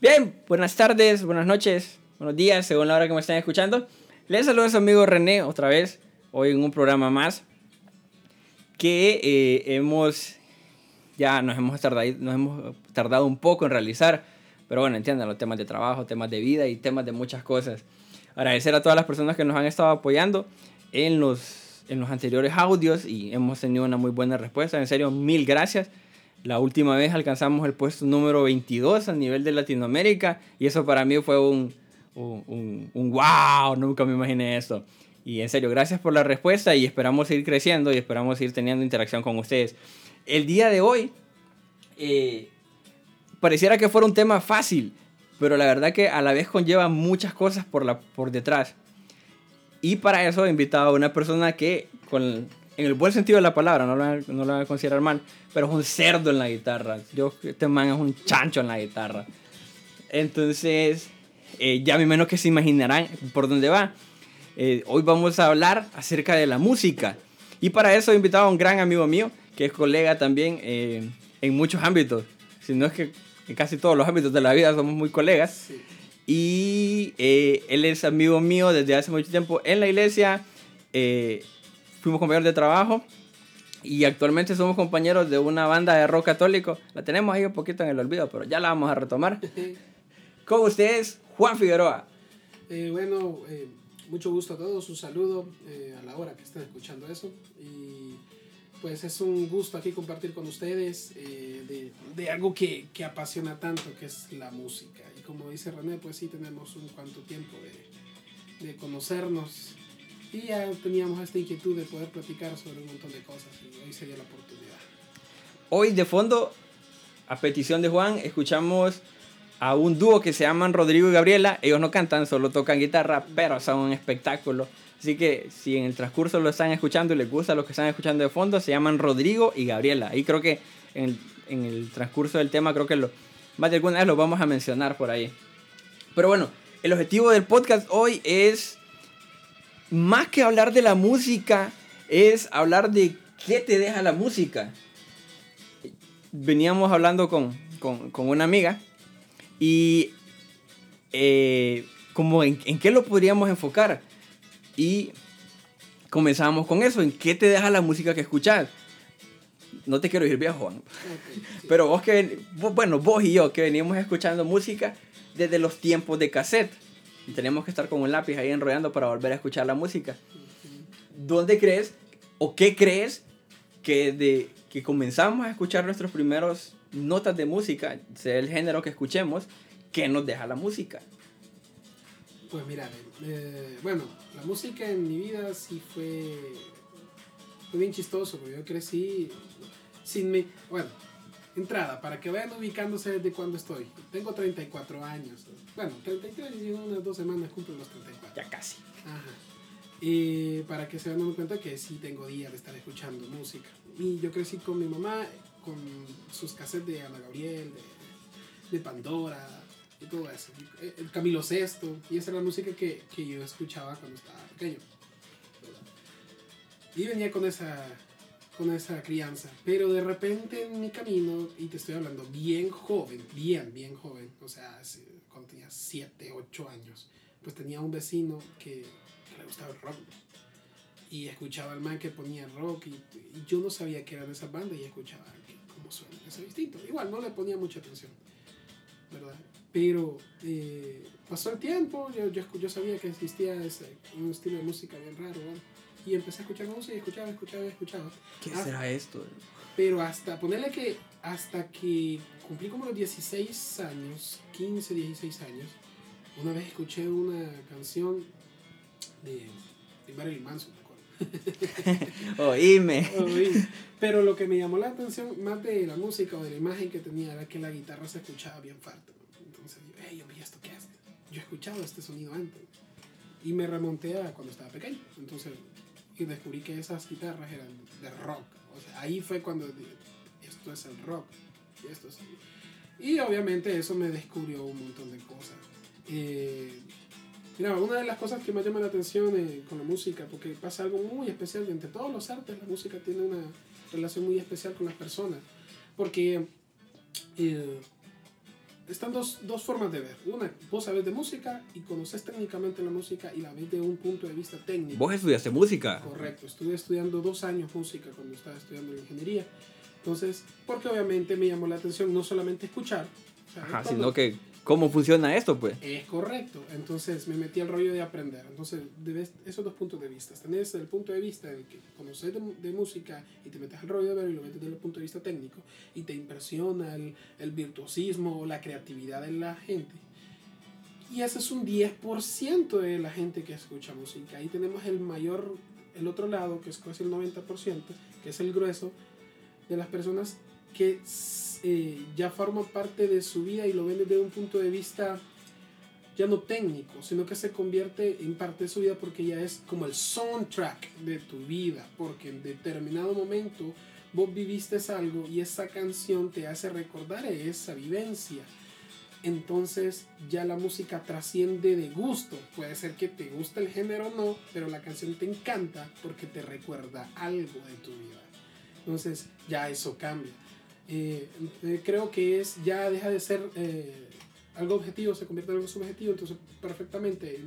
Bien, buenas tardes, buenas noches, buenos días, según la hora que me estén escuchando. Les saludo a su amigo René otra vez, hoy en un programa más que eh, hemos, ya nos hemos, tardado, nos hemos tardado un poco en realizar, pero bueno, entiendan, los temas de trabajo, temas de vida y temas de muchas cosas. Agradecer a todas las personas que nos han estado apoyando en los, en los anteriores audios y hemos tenido una muy buena respuesta. En serio, mil gracias. La última vez alcanzamos el puesto número 22 a nivel de Latinoamérica y eso para mí fue un, un, un, wow, nunca me imaginé eso. Y en serio, gracias por la respuesta y esperamos seguir creciendo y esperamos seguir teniendo interacción con ustedes. El día de hoy, eh, pareciera que fuera un tema fácil, pero la verdad que a la vez conlleva muchas cosas por, la, por detrás. Y para eso he invitado a una persona que, con, en el buen sentido de la palabra, no lo, no lo voy a considerar mal, pero es un cerdo en la guitarra. Yo, este man es un chancho en la guitarra. Entonces, eh, ya me menos que se imaginarán por dónde va. Eh, hoy vamos a hablar acerca de la música. Y para eso he invitado a un gran amigo mío, que es colega también eh, en muchos ámbitos. Si no es que en casi todos los ámbitos de la vida somos muy colegas. Y él es amigo mío desde hace mucho tiempo en la iglesia. Fuimos compañeros de trabajo. Y actualmente somos compañeros de una banda de rock católico. La tenemos ahí un poquito en el olvido, pero ya la vamos a retomar. Con ustedes, Juan Figueroa. Eh, bueno, eh, mucho gusto a todos, un saludo eh, a la hora que estén escuchando eso. Y pues es un gusto aquí compartir con ustedes de, de, algo que, que, apasiona tanto, que es la música. Y como dice René, pues sí tenemos un cuanto tiempo de, de conocernos. Y ya teníamos esta inquietud de poder platicar sobre un montón de cosas. Y hoy sería la oportunidad. Hoy de fondo, a petición de Juan, escuchamos a un dúo que se llaman Rodrigo y Gabriela. Ellos no cantan, solo tocan guitarra, pero son un espectáculo. Así que si en el transcurso lo están escuchando y les gusta lo que están escuchando de fondo, se llaman Rodrigo y Gabriela. Y creo que en el, en el transcurso del tema, creo que lo, más de alguna vez lo vamos a mencionar por ahí. Pero bueno, el objetivo del podcast hoy es, más que hablar de la música, es hablar de qué te deja la música. Veníamos hablando con, con, con una amiga y eh, como en, en, qué lo podríamos enfocar. Y comenzamos con eso, en qué te deja la música que escuchas. No te quiero ir viejo. Pero vos que, bueno, vos y yo que veníamos escuchando música desde los tiempos de cassette. Y tenemos que estar con un lápiz ahí enrollando para volver a escuchar la música. ¿Dónde crees o qué crees que de que comenzamos a escuchar nuestros primeros notas de música, sea el género que escuchemos, ¿qué nos deja la música? Pues mira, eh, bueno, la música en mi vida sí fue, fue bien chistoso, porque yo crecí sin mi, bueno, entrada, para que vayan ubicándose desde cuándo estoy. Tengo 34 años, bueno, 33 y unas dos semanas cumplo los 34. Ya casi. Ajá. Y para que se den cuenta que sí tengo días de estar escuchando música. Y yo crecí con mi mamá con sus cassettes de Ana Gabriel, de, de Pandora y todo eso. El Camilo Sesto, y esa era la música que, que yo escuchaba cuando estaba pequeño. Y venía con esa, con esa crianza. Pero de repente en mi camino, y te estoy hablando bien joven, bien, bien joven, o sea, cuando tenía 7, 8 años, pues tenía un vecino que, que le gustaba el rock y escuchaba al man que ponía rock y, y, yo no sabía que eran esas bandas y escuchaba cómo suena, eso es distinto. Igual no le ponía mucha atención, ¿verdad? Pero eh, pasó el tiempo, yo, yo, yo, sabía que existía ese, un estilo de música bien raro, ¿verdad? Y empecé a escuchar música y escuchaba, escuchaba, escuchaba. ¿Qué hasta, será esto? Pero hasta, ponerle que hasta que cumplí como los 16 años, 15, 16 años, una vez escuché una canción de, de Marilyn Manson Oíme. Oíme. Pero lo que me llamó la atención más de la música o de la imagen que tenía era que la guitarra se escuchaba bien fuerte. Entonces hey, yo vi esto que es. Yo he escuchado este sonido antes. Y me remonté a cuando estaba pequeño. Entonces, y descubrí que esas guitarras eran de rock. O sea, ahí fue cuando dije, esto es el rock. Y, esto y obviamente eso me descubrió un montón de cosas. Eh, Mira, una de las cosas que me llama la atención eh, con la música, porque pasa algo muy especial, entre todos los artes la música tiene una relación muy especial con las personas, porque eh, están dos, dos formas de ver. Una, vos sabes de música y conoces técnicamente la música y la ves de un punto de vista técnico. Vos estudiaste música. Correcto, estuve estudiando dos años música cuando estaba estudiando ingeniería. Entonces, porque obviamente me llamó la atención no solamente escuchar, o sea, Ajá, sino que, ¿cómo funciona esto, pues? es correcto. Entonces me metí al rollo de aprender. Entonces, debes esos dos puntos de vista. Tenés el punto de vista de que conoces de, de música y te metes al rollo de ver y lo metes desde el punto de vista técnico y te impresiona el, el virtuosismo o la creatividad de la gente. Y ese es un 10% de la gente que escucha música. Ahí tenemos el mayor, el otro lado, que es casi el 90%, que es el grueso de las personas que eh, ya forman parte de su vida y lo ven desde un punto de vista ya no técnico, sino que se convierte en parte de su vida porque ya es como el soundtrack de tu vida, porque en determinado momento vos viviste algo y esa canción te hace recordar esa vivencia. Entonces ya la música trasciende de gusto. Puede ser que te guste el género o no, pero la canción te encanta porque te recuerda algo de tu vida. Entonces ya eso cambia. Eh, eh, creo que es ya deja de ser eh, algo objetivo, se convierte en algo subjetivo. Entonces perfectamente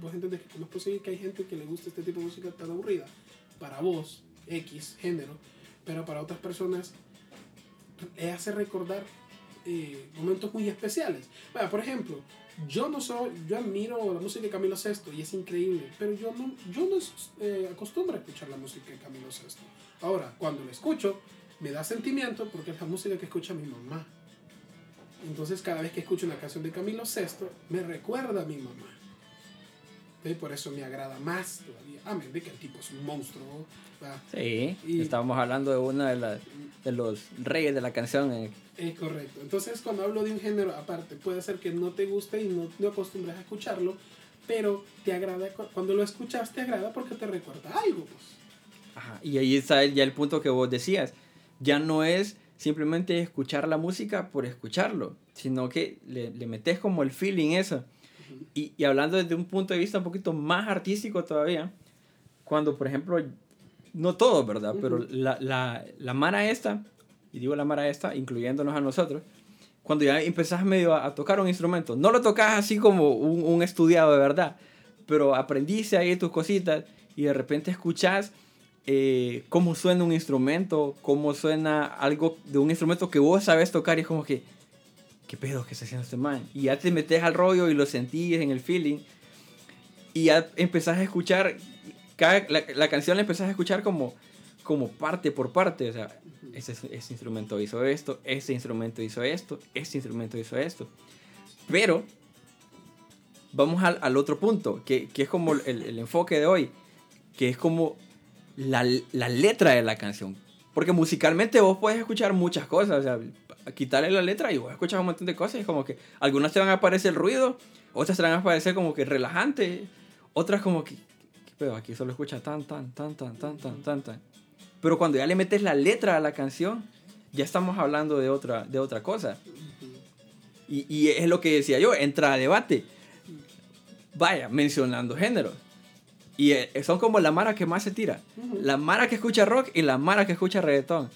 vos entendés que cómo es posible que hay gente que le guste este tipo de música tan aburrida. Para vos, X, género, pero para otras personas le hace recordar eh, momentos muy especiales. Bueno, por ejemplo, yo no soy, yo admiro la música de Camilo Sesto y es increíble, pero yo no, yo no eh, acostumbro a escuchar la música de Camilo Sesto. Ahora, cuando la escucho, me da sentimiento porque es la música que escucha mi mamá. Entonces, cada vez que escucho una canción de Camilo Sesto, me recuerda a mi mamá. Y por eso me agrada más todavía. Amén de que el tipo es un monstruo. ¿va? Sí, Y- estábamos hablando de uno de, de los reyes de la canción. eh, Es correcto. Entonces, cuando hablo de un género, aparte, puede ser que no te guste y no, no acostumbres a escucharlo, pero te agrada, cu- cuando lo escuchas te agrada porque te recuerda algo. Pues. Ajá, Y ahí está ya el punto que vos decías. Ya no es simplemente escuchar la música por escucharlo, sino que le, le metes como el feeling eso. Y, y hablando desde un punto de vista un poquito más artístico todavía, cuando por ejemplo, no todos, ¿verdad? Pero la, la, la mara esta, y digo la mara esta, incluyéndonos a nosotros, cuando ya empezás medio a, a tocar un instrumento, no lo tocas así como un, un estudiado de verdad, pero aprendiste ahí tus cositas y de repente escuchás eh, cómo suena un instrumento, cómo suena algo de un instrumento que vos sabes tocar y es como que, ¿qué pedo que está haciendo este man? Y ya te metes al rollo y lo sentís en el feeling y ya empezás a escuchar, cada, la, la canción la empezás a escuchar como, como parte por parte, o sea, ese, ese instrumento hizo esto, ese instrumento hizo esto, este instrumento hizo esto. Pero vamos al, al otro punto, que, que es como el, el enfoque de hoy, que es como la, la letra de la canción. Porque musicalmente vos puedes escuchar muchas cosas, o sea, quitarle la letra y vos escuchas un montón de cosas y es como que algunas te van a parecer ruido, otras te van a parecer como que relajante, otras como que, ¿qué pedo? Aquí solo escucha tan, tan, tan, tan, tan, tan, tan, tan. Pero cuando ya le metes la letra a la canción, ya estamos hablando de otra, de otra cosa. Y, y es lo que decía yo, entra a debate. Vaya, mencionando géneros. Y eh, son como la mara que más se tira. La mara que escucha rock y la mara que escucha reggaetón.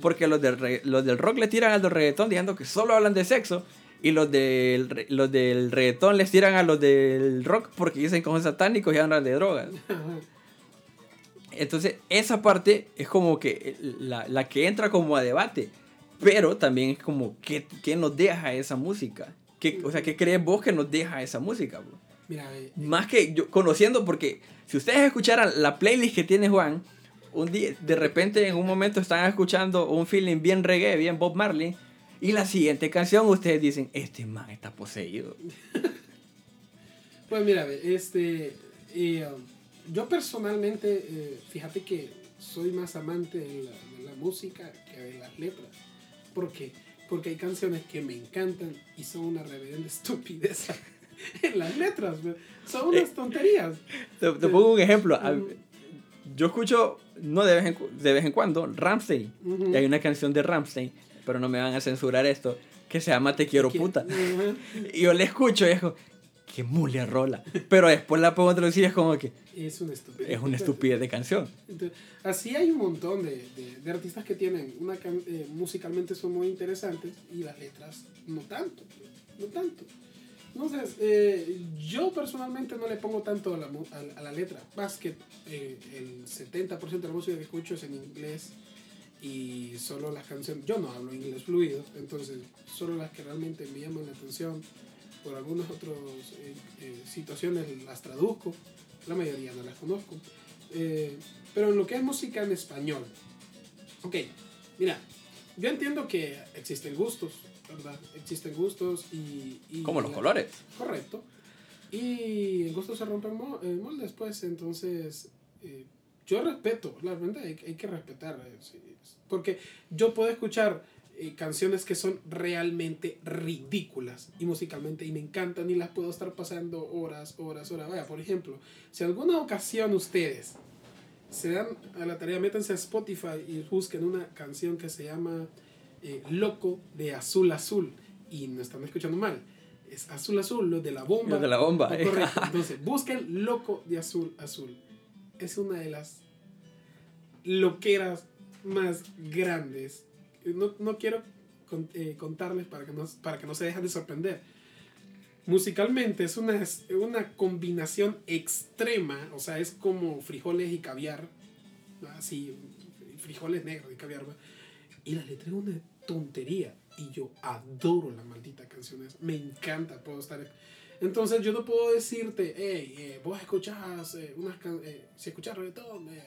Porque los del, los del rock le tiran a los reggaetón diciendo que solo hablan de sexo. Y los del, los del reggaetón les tiran a los del rock porque dicen que son satánicos y hablan de drogas. Entonces, esa parte es como que la, la que entra como a debate. Pero también es como, ¿qué, qué nos deja esa música? ¿Qué, o sea, ¿qué crees vos que nos deja esa música? bro? Mira, eh, Más que yo conociendo, porque si ustedes escucharan la playlist que tiene Juan, un día, de repente en un momento están escuchando un feeling bien reggae, bien Bob Marley, y la siguiente canción ustedes dicen, este man está poseído. Pues mira, este, eh, um, yo personalmente, eh, fíjate que soy más amante de la, de la música que de las letras. ¿Por qué? Porque hay canciones que me encantan y son una reverenda estupidez en las letras. Son unas tonterías. Te, te pongo un ejemplo. a-. Yo escucho, no de vez en, de vez en cuando, Ramsey. Ujú. Y hay una canción de Ramsey, pero no me van a censurar esto, que se llama Te quiero Que- puta. Ajá. Y yo le escucho y es como, qué mule rola. Pero después la puedo traducir y es como que Es una estupidez. es una estupidez de canción. Entonces, así hay un montón de, de- de artistas que tienen una eh, musicalmente son muy interesantes y las letras no tanto. no tanto. Entonces, eh, yo personalmente no le pongo tanto a la, a, la letra, más que eh, el 70% de la música que escucho es en inglés y solo las canciones, yo no hablo inglés fluido, entonces solo las que realmente me llaman la atención por algunas otras eh, eh, situaciones las traduzco, la mayoría no las conozco. Pero en lo que es música en español, ok, mira, yo entiendo que existen gustos, ¿verdad? Existen gustos y... y Como los la- colores. Correcto. Y en gusto se rompen mo- eh, moldes, pues, entonces eh, yo respeto, la verdad hay, hay que respetar, eh, porque yo puedo escuchar eh, canciones que son realmente ridículas y musicalmente y me encantan y las puedo estar pasando horas, horas, horas. Vaya, por ejemplo, si alguna ocasión ustedes se dan a la tarea, métanse a Spotify y busquen una canción que se llama eh, Loco de Azul Azul y no están escuchando mal. Es Azul Azul, lo de la bomba. Los de la bomba. Ah, Correcto. Entonces, busquen Loco de Azul Azul. Es una de las loqueras más grandes. No, no quiero con- eh, contarles para que, no, para que no se dejen de sorprender. Musicalmente es una, es una combinación extrema, o sea, es como frijoles y caviar, así, frijoles negros y caviar. ¿va? Y la letra es una tontería. Y yo adoro la maldita canción. esa. Me encanta, puedo estar. Entonces yo no puedo decirte, hey, eh, vos escuchás eh, unas can- eh, si escuchás reggaetón, eh,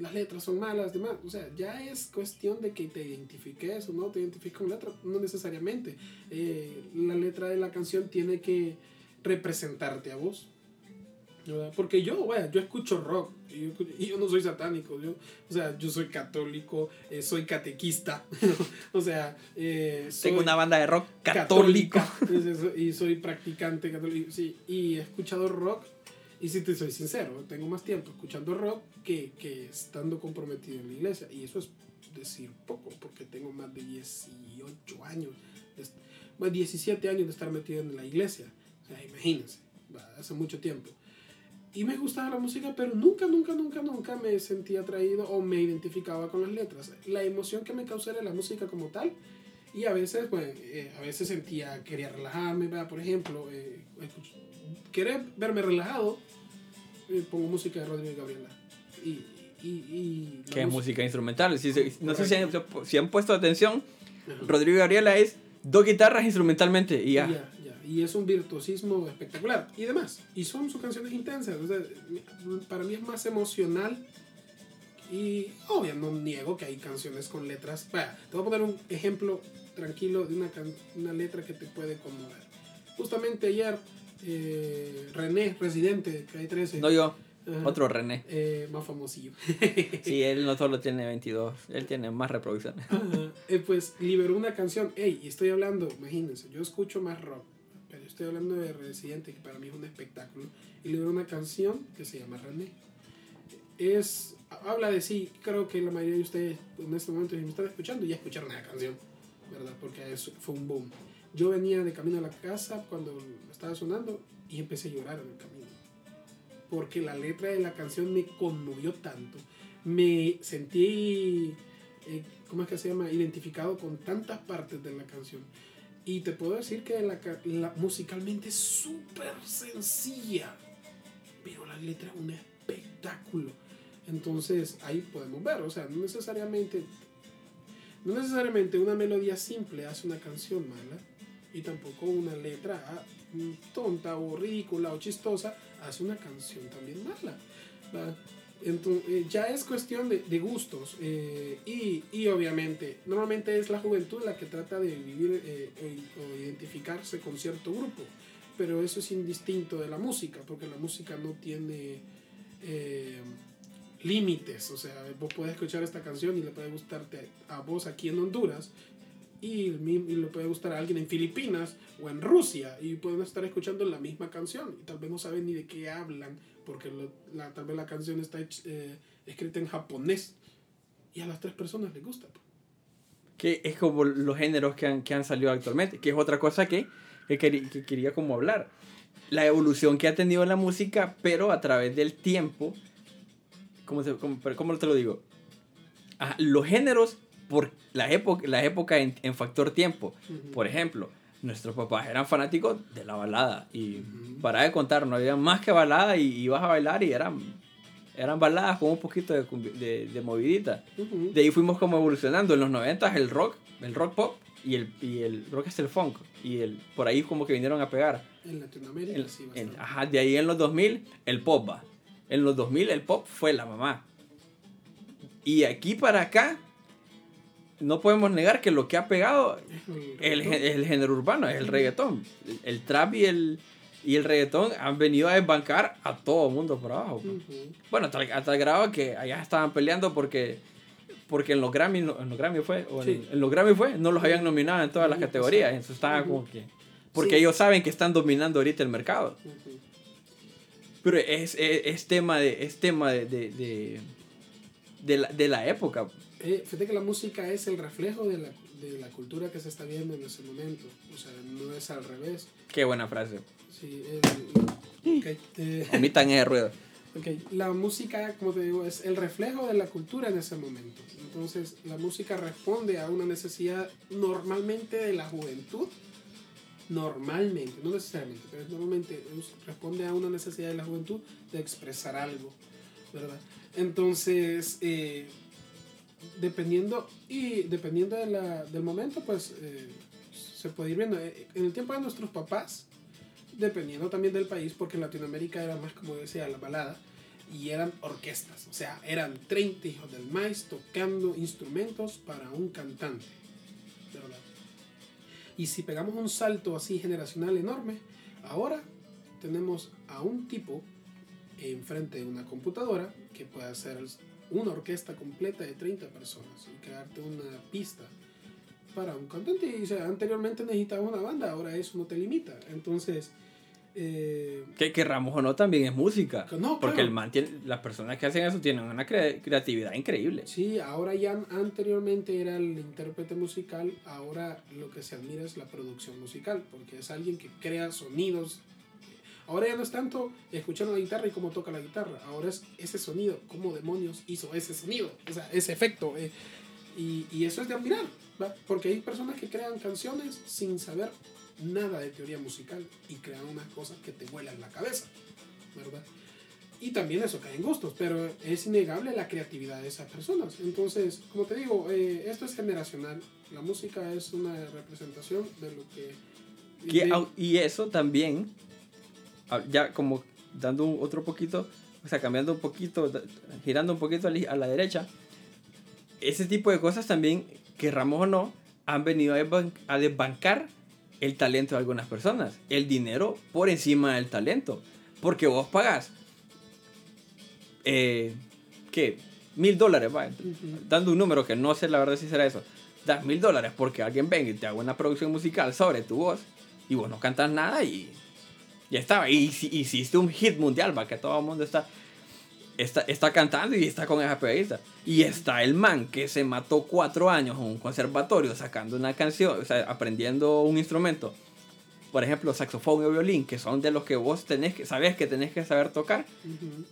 las letras son malas, demás. O sea, ya es cuestión de que te identifiques o no te identifiques con letra, no necesariamente. Eh, la letra de la canción tiene que representarte a vos. ¿Verdad? Porque yo, vaya, yo escucho rock y yo, escu- y yo no soy satánico, yo, o sea, yo soy católico, eh, soy catequista, o sea, eh, soy Tengo una banda de rock católico. católica, y soy practicante católico, sí, y he escuchado rock, y si te soy sincero, tengo más tiempo escuchando rock que, que estando comprometido en la iglesia, y eso es decir poco, porque tengo más de 18 años, más 17 años de estar metido en la iglesia, o sea, imagínense, hace mucho tiempo. Y me gustaba la música, pero nunca, nunca, nunca, nunca me sentía atraído o me identificaba con las letras. La emoción que me causaba era la música como tal. Y a veces, pues, eh, a veces sentía, quería relajarme, ¿verdad? por ejemplo, eh, querer verme relajado, eh, pongo música de Rodrigo y Gabriela. Y, y, y Que es música- instrumental. Si se- no sé si han, si han puesto atención. Ajá. Rodrigo y Gabriela es dos guitarras instrumentalmente y ya. Y ya, ya. Y es un virtuosismo espectacular. Y demás. Y son sus canciones intensas. O sea, para mí es más emocional. Y obvio, no niego que hay canciones con letras. Vaya, te voy a poner un ejemplo tranquilo de una, can- una letra que te puede conmover. Justamente ayer, eh, René, residente, que hay 13. No yo, ajá, otro René. eh, más famosillo. Sí, él no solo tiene 22, él tiene más reproducciones. Eh, pues liberó una canción. Ey, y estoy hablando, imagínense, yo escucho más rock, estoy hablando de Residente, que para mí es un espectáculo. Y liberó una canción que se llama René. Es, habla de sí, creo que la mayoría de ustedes en este momento, si me están escuchando, ya escucharon la canción, ¿verdad? Porque fue un boom. Yo venía de camino a la casa cuando estaba sonando y empecé a llorar en el camino. Porque la letra de la canción me conmovió tanto. Me sentí eh, ¿cómo es que se llama? Identificado con tantas partes de la canción. Y te puedo decir que la, la- musicalmente es súper sencilla, pero la letra es un espectáculo. Entonces ahí podemos ver, o sea, no necesariamente, no necesariamente una melodía simple hace una canción mala, y tampoco una letra ah, tonta o ridícula o chistosa hace una canción también mala. Entonces, ya es cuestión de, de gustos eh, y, y obviamente normalmente es la juventud la que trata de vivir eh, o, o identificarse con cierto grupo pero eso es indistinto de la música porque la música no tiene eh, límites o sea vos puedes escuchar esta canción y le puede gustarte a vos aquí en Honduras y, y le puede gustar a alguien en Filipinas o en Rusia y pueden estar escuchando la misma canción y tal vez no saben ni de qué hablan porque lo- la, tal vez la canción está hech- eh, escrita en japonés y a las tres personas les gusta. pues. Que es como los géneros que han, que han salido actualmente, que es otra cosa que, que, querí- que quería como hablar. La evolución que ha tenido la música, pero a través del tiempo, ¿cómo, se- cómo, cómo te lo digo? Ah, los géneros por la época, la época en, en factor tiempo. Ujú. Por ejemplo, nuestros papás eran fanáticos de la balada. Y para de contar, no había más que balada y ibas a bailar y eran, eran baladas con un poquito de, de, de movidita. De ahí fuimos como evolucionando. En los 90 el rock, el rock pop y el, y el rock es el funk. Y el, por ahí como que vinieron a pegar. En Latinoamérica sí, bastante. ajá, de ahí en los 2000 el pop va. En los 2000 el pop fue la mamá. Y aquí para acá no podemos negar que lo que ha pegado el, el género urbano es el reggaetón. El, el trap y el, y el reggaetón han venido a desbancar a todo el mundo por abajo. Bueno, hasta, hasta el grado que allá estaban peleando porque, porque en los Grammy, no- en los Grammy fue, o en, Sí. en los Grammy fue, no los habían nominado en todas las categorías. Entonces estaban Ujú. como que... Porque Sí. ellos saben que están dominando ahorita el mercado. Pero es, es, es tema de, es tema de, de, de, de la, de la época. Eh, fíjate que la música es el reflejo de la, de la cultura que se está viendo en ese momento. O sea, no es al revés. Qué buena frase. Sí, el- ok, eh, Omitan ese ruido. La música, como te digo, es el reflejo de la cultura en ese momento. Entonces, la música responde a una necesidad normalmente de la juventud. Normalmente, no necesariamente, pero normalmente es- responde a una necesidad de la juventud de expresar algo, ¿verdad? Entonces, eh, dependiendo y dependiendo de la- del momento, pues eh, se puede ir viendo. En el tiempo de nuestros papás, dependiendo también del país, porque en Latinoamérica era más, como decía, la balada, y eran orquestas, o sea, eran 30 hijos del maíz tocando instrumentos para un cantante. Y si pegamos un salto así generacional enorme, ahora tenemos a un tipo enfrente de una computadora que puede hacer una orquesta completa de 30 personas y crearte una pista para un cantante. Y o sea, anteriormente necesitaba una banda, ahora eso no te limita. Entonces, eh, Que querramos o no, también es música. No, Porque claro. el man tiene- las personas que hacen eso tienen una cre- creatividad increíble. Sí, ahora ya anteriormente era el intérprete musical, ahora lo que se admira es la producción musical, porque es alguien que crea sonidos. Ahora ya no es tanto escuchar una guitarra y cómo toca la guitarra, ahora es ese sonido, cómo demonios hizo ese sonido, o sea, ese efecto. eh, y, y eso es de admirar, ¿va? porque hay personas que crean canciones sin saber nada de teoría musical y crean unas cosas que te vuelan la cabeza, ¿verdad? Y también eso cae en gustos, pero es innegable la creatividad de esas personas. Entonces, como te digo, eh, esto es generacional. La música es una representación de lo que... Que de- au- y eso también, ya como dando un otro poquito, o sea, cambiando un poquito, girando un poquito a la, derecha, ese tipo de cosas también, querramos o no, han venido a, desban- a desbancar el talento de algunas personas. El dinero por encima del talento. Porque vos pagas, eh, ¿qué? Mil dólares, va, Ujú. dando un número que no sé la verdad si será eso, das mil dólares porque alguien venga y te haga una producción musical sobre tu voz y vos no cantas nada y ya estaba. Y si- hiciste un hit mundial, va, que todo el mundo está, está, está cantando y está con esa periodista. Y está el man que se mató cuatro años en un conservatorio sacando una canción, o sea, aprendiendo un instrumento. Por ejemplo, saxofón o violín, que son de los que vos tenés que, sabes que tenés que saber tocar. Ujú.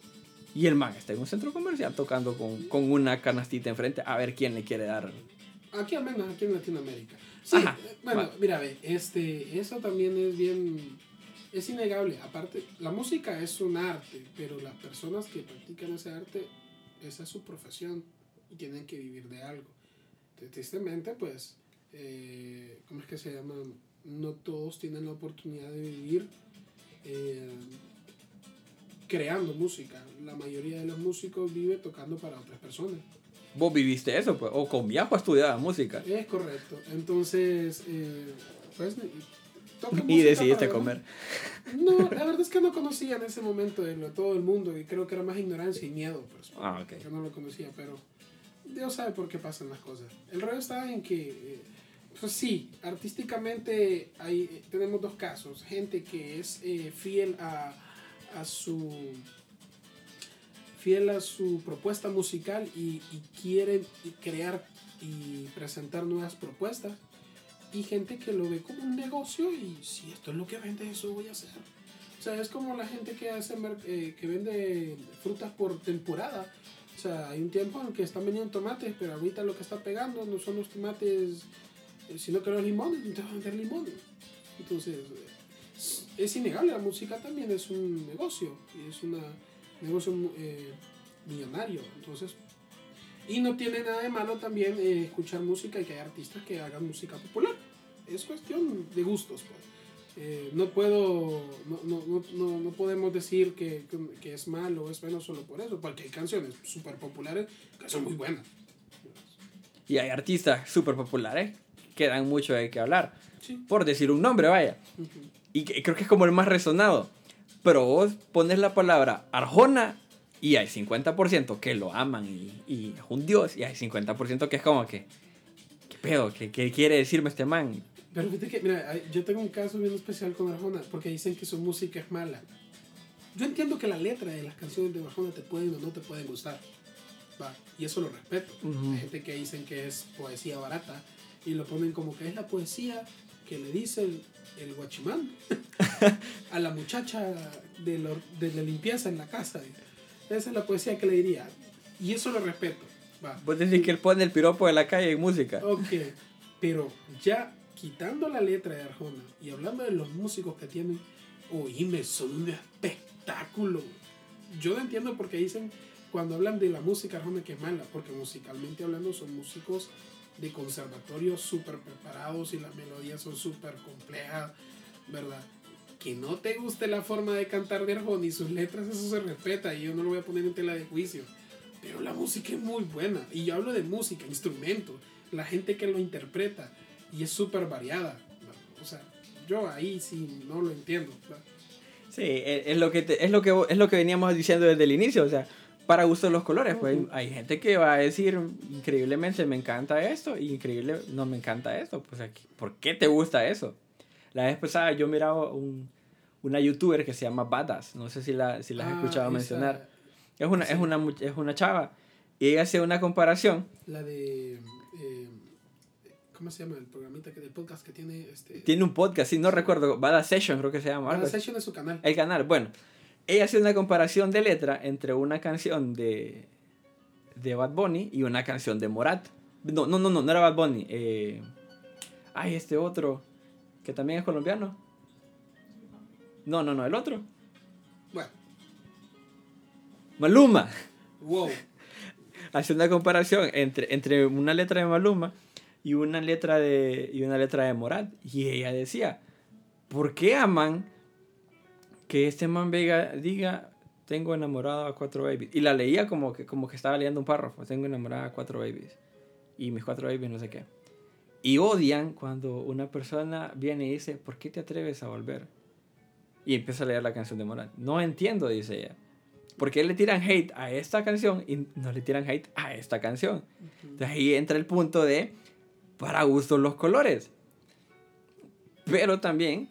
Y el man está en un centro comercial tocando con, con una canastita enfrente a ver quién le quiere dar. Aquí al menos, aquí en Latinoamérica. Sí, Ajá, bueno, mira, ve, este, eso también es bien, es innegable. Aparte, la música es un arte, pero las personas que practican ese arte, esa es su profesión y tienen que vivir de algo. Tristemente, pues, eh, ¿cómo es que se llama? No todos tienen la oportunidad de vivir eh, creando música. La mayoría de los músicos vive tocando para otras personas. Vos viviste eso, pues, o con viajo estudiaba música. Es correcto. Entonces, eh, pues, Y decidiste comer. No, la verdad es que no conocía en ese momento de todo el mundo y creo que era más ignorancia y miedo. Pues, Ah, ok. Yo no lo conocía, pero Dios sabe por qué pasan las cosas. El rollo está en que, eh, pues sí, artísticamente hay, eh, tenemos dos casos. Gente que es eh, fiel a, a su fiel a su propuesta musical y, y quieren crear y presentar nuevas propuestas y gente que lo ve como un negocio y si esto es lo que vende eso voy a hacer o sea es como la gente que hace eh, que vende frutas por temporada. O sea hay un tiempo en que están vendiendo tomates pero ahorita lo que está pegando no son los tomates eh, sino que los limones entonces vender limones. Entonces, es, es innegable, la música también es un negocio, y es un negocio eh, millonario. Entonces, y no tiene nada de malo también eh, escuchar música y que hay artistas que hagan música popular. Es cuestión de gustos, pues. Eh, no puedo, no, no, no, no podemos decir que, que, es malo o es bueno solo por eso, porque hay canciones súper populares que son muy buenas. Y hay artistas súper populares que dan mucho de qué hablar. Por decir un nombre, vaya. Y creo que es como el más resonado. Pero vos pones la palabra Arjona y hay 50% que lo aman y, y, es un dios. Y hay 50% que es como que, ¿qué pedo? ¿Qué, ¿Qué, quiere decirme este man? Pero fíjate que, mira, yo tengo un caso bien especial con Arjona porque dicen que su música es mala. Yo entiendo que la letra de las canciones de Arjona te pueden o no te pueden gustar. Va, y eso lo respeto. Hay gente que dicen que es poesía barata y lo ponen como que es la poesía que le dice el, el guachimán a la muchacha de, lo, de la limpieza en la casa. Esa es la poesía que le diría. Y eso lo respeto. Va. Vos decís que él pone el piropo de la calle en música. Ok, pero ya quitando la letra de Arjona y hablando de los músicos que tienen, oíme, son un espectáculo. Yo no entiendo por qué dicen cuando hablan de la música Arjona que es mala, porque musicalmente hablando son músicos de conservatorio súper preparados y las melodías son súper complejas, ¿verdad? Que no te guste la forma de cantar de Arjona y sus letras, eso se respeta y yo no lo voy a poner en tela de juicio. Pero la música es muy buena. Y yo hablo de música, instrumentos, la gente que lo interpreta y es súper variada. O sea, yo ahí sí no lo entiendo. Sí, es lo, que es, lo que, es lo que veníamos diciendo desde el inicio. O sea, para gusto de los colores. Pues hay gente que va a decir increíblemente me encanta esto y increíble no me encanta esto. Pues ¿por qué te gusta eso? La vez pasada yo miraba un, una youtuber que se llama Badass. No sé si la, si la has ah, escuchado mencionar. Es una, es, una, es una chava. Y ella hace una comparación. La de. Eh, ¿Cómo se llama el programita que, del podcast que tiene? Este... Tiene un podcast, sí, no recuerdo. Badass Session creo que se llama. Badass Session es su canal. El canal, bueno. Ella hace una comparación de letra entre una canción de, de Bad Bunny y una canción de Morat. No, no, no, no, no era Bad Bunny. Eh, ay, este otro que también es colombiano. No, no, no, el otro. Bueno. Maluma. Wow. Hace una comparación entre, entre una letra de Maluma y una letra de, y una letra de Morat. Y ella decía, ¿por qué aman que este man Vega diga, tengo enamorado a cuatro babies? Y la leía como que, como que estaba leyendo un párrafo, tengo enamorado a cuatro babies. Y mis cuatro babies no sé qué. Y odian cuando una persona viene y dice, ¿por qué te atreves a volver? Y empieza a leer la canción de Morat. No entiendo, dice ella. ¿Por qué le tiran hate a esta canción y no le tiran hate a esta canción? Entonces ahí entra el punto de, para gustos los colores. Pero también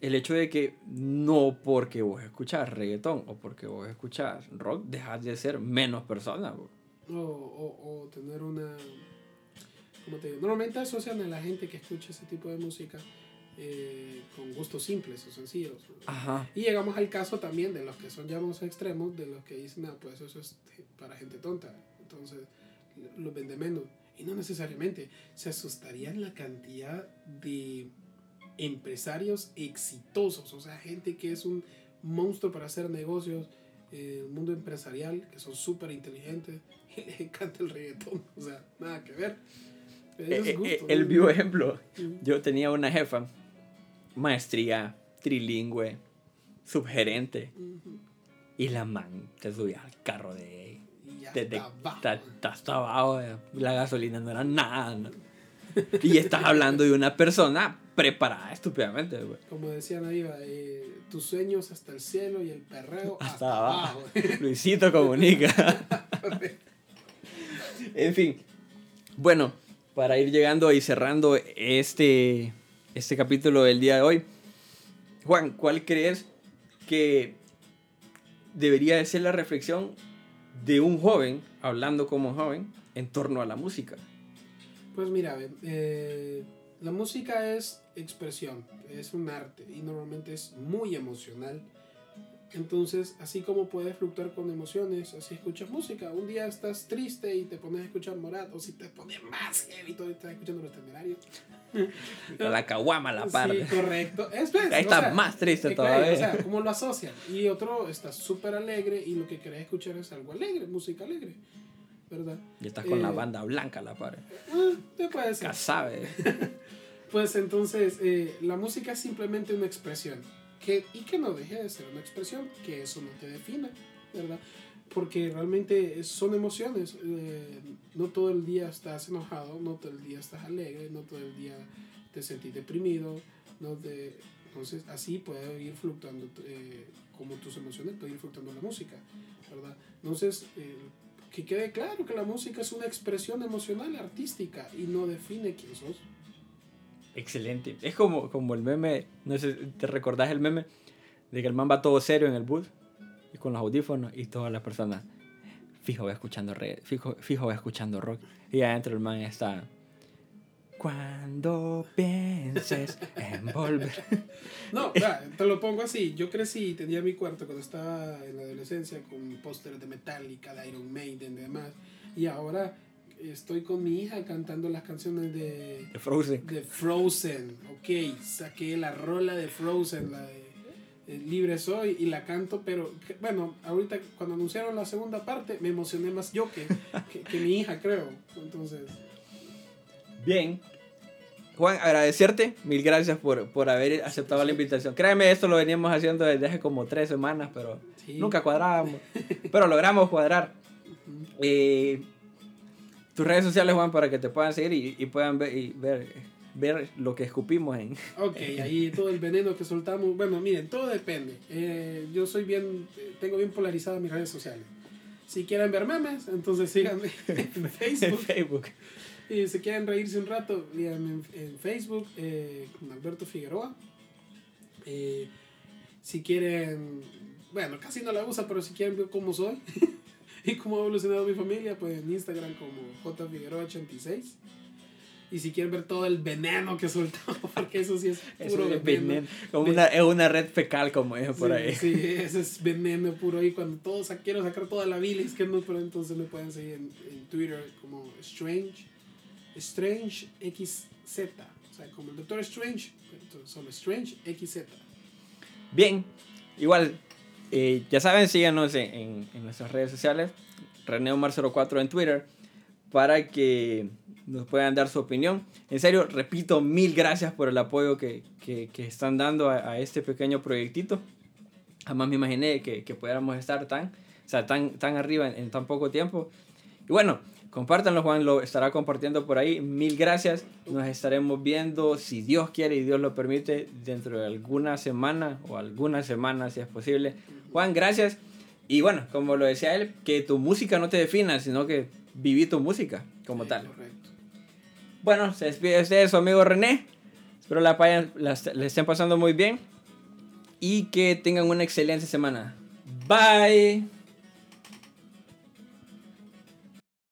el hecho de que no porque vos escuchas reggaetón o porque vos escuchas rock, dejas de ser menos persona. O, o, o tener una como te digo, normalmente asocian a la gente que escucha ese tipo de música eh, con gustos simples o sencillos. Y llegamos al caso también de los que son llamados extremos, de los que dicen, ah, pues eso es para gente tonta, entonces lo vende menos. Y no necesariamente, se asustarían la cantidad de empresarios exitosos, o sea, gente que es un monstruo para hacer negocios, eh, el mundo empresarial, que son súper inteligentes y les encanta el reggaetón, o sea, nada que ver. Eh, eh, el vivo ejemplo, yo tenía una jefa, maestría, trilingüe, subgerente, y la man te subía al carro de... Desde hasta abajo, la gasolina no era nada. y estás hablando de una persona preparada estúpidamente. Como decían ahí, eh, tus sueños hasta el cielo y el perreo hasta, abajo. Luisito comunica. en fin. Bueno, para ir llegando y cerrando este, este capítulo del día de hoy. Juan, ¿cuál crees que debería de ser la reflexión de un joven, hablando como joven, en torno a la música? Pues mira, eh, la música es expresión, es un arte y normalmente es muy emocional entonces, así como puedes fluctuar con emociones, así escuchas música. Un día estás triste y te pones a escuchar Morat, o si te pones más heavy, todavía estás escuchando los temerarios. la caguama la par. Sí, correcto. Es, pues, Ahí o está sea, más triste todavía. O sea, cómo lo asocian. Y otro está súper alegre y lo que querés escuchar es algo alegre, música alegre. ¿Verdad? y estás con la eh, banda blanca la par. Ah, te puede ser. Ya sabe. Pues entonces, eh, la música es simplemente una expresión. Que, y que no deje de ser una expresión, que eso no te defina, ¿verdad? Porque realmente son emociones. eh, no todo el día estás enojado, no todo el día estás alegre, no todo el día te sentís deprimido. No te, entonces, así puede ir fluctuando, eh, como tus emociones, puede ir fluctuando la música, ¿verdad? Entonces, eh, que quede claro que la música es una expresión emocional, artística, y no define quién sos. Excelente. Es como, como el meme, no sé, ¿te recordás el meme? De que el man va todo serio en el bus y con los audífonos y todas las personas, fijo, va escuchando reggae, fijo, fijo, va escuchando rock. Y adentro el man está, cuando pienses en volver. No, te lo pongo así. Yo crecí, tenía mi cuarto cuando estaba en la adolescencia con pósteres de Metallica, de Iron Maiden y demás. Y ahora estoy con mi hija cantando las canciones de, De Frozen. de Frozen. Ok, saqué la rola de Frozen, la de eh, Libre Soy, y la canto, pero bueno, ahorita cuando anunciaron la segunda parte me emocioné más yo que, que, que mi hija, creo. Entonces, Bien. Juan, agradecerte, mil gracias por, por haber aceptado la invitación. Créeme, esto lo veníamos haciendo desde hace como tres semanas, pero sí. nunca cuadrábamos. pero logramos cuadrar. Eh, tus redes sociales, Juan, para que te puedan seguir y, y puedan ver, y ver, ver lo que escupimos en... Ok, ahí todo el veneno que soltamos. Bueno, miren, todo depende. Eh, yo soy bien, tengo bien polarizadas mis redes sociales. Si quieren ver memes, entonces síganme en Facebook. Facebook. Y si quieren reírse un rato, síganme en, en Facebook eh, con Alberto Figueroa. Eh, si quieren, bueno, casi no la usa, pero si quieren ver cómo soy y cómo ha evolucionado mi familia, pues en Instagram como jfigueroa86. Y si quieren ver todo el veneno que soltamos, porque eso sí es puro es veneno. Como una, es una red fecal, como es por Sí, ahí. Sí, ese es veneno puro ahí. Cuando todos quiero sacar toda la bilis que no, pero entonces me pueden seguir en, en Twitter como Strange, Strange XZ. O sea, como el Doctor Strange, solo Strange XZ. Bien, igual, eh, ya saben, síganos en, en- en nuestras redes sociales, RenéOmar04 en Twitter, para que nos puedan dar su opinión. En serio, repito, mil gracias por el apoyo que, que- que están dando a, a este pequeño proyectito. Jamás me imaginé que, que pudiéramos estar tan, o sea, tan, tan arriba en, en tan poco tiempo. Y bueno, compártanlo, Juan lo estará compartiendo por ahí. Mil gracias. Nos estaremos viendo, si Dios quiere y Dios lo permite, dentro de alguna semana o algunas semanas, si es posible. Juan, gracias. Y bueno, como lo decía él, que tu música no te defina, sino que viví tu música como Sí, tal. Correcto. Bueno, se despide de ustedes su amigo René. Espero la, la, la estén pasando muy bien y que tengan una excelente semana. Bye.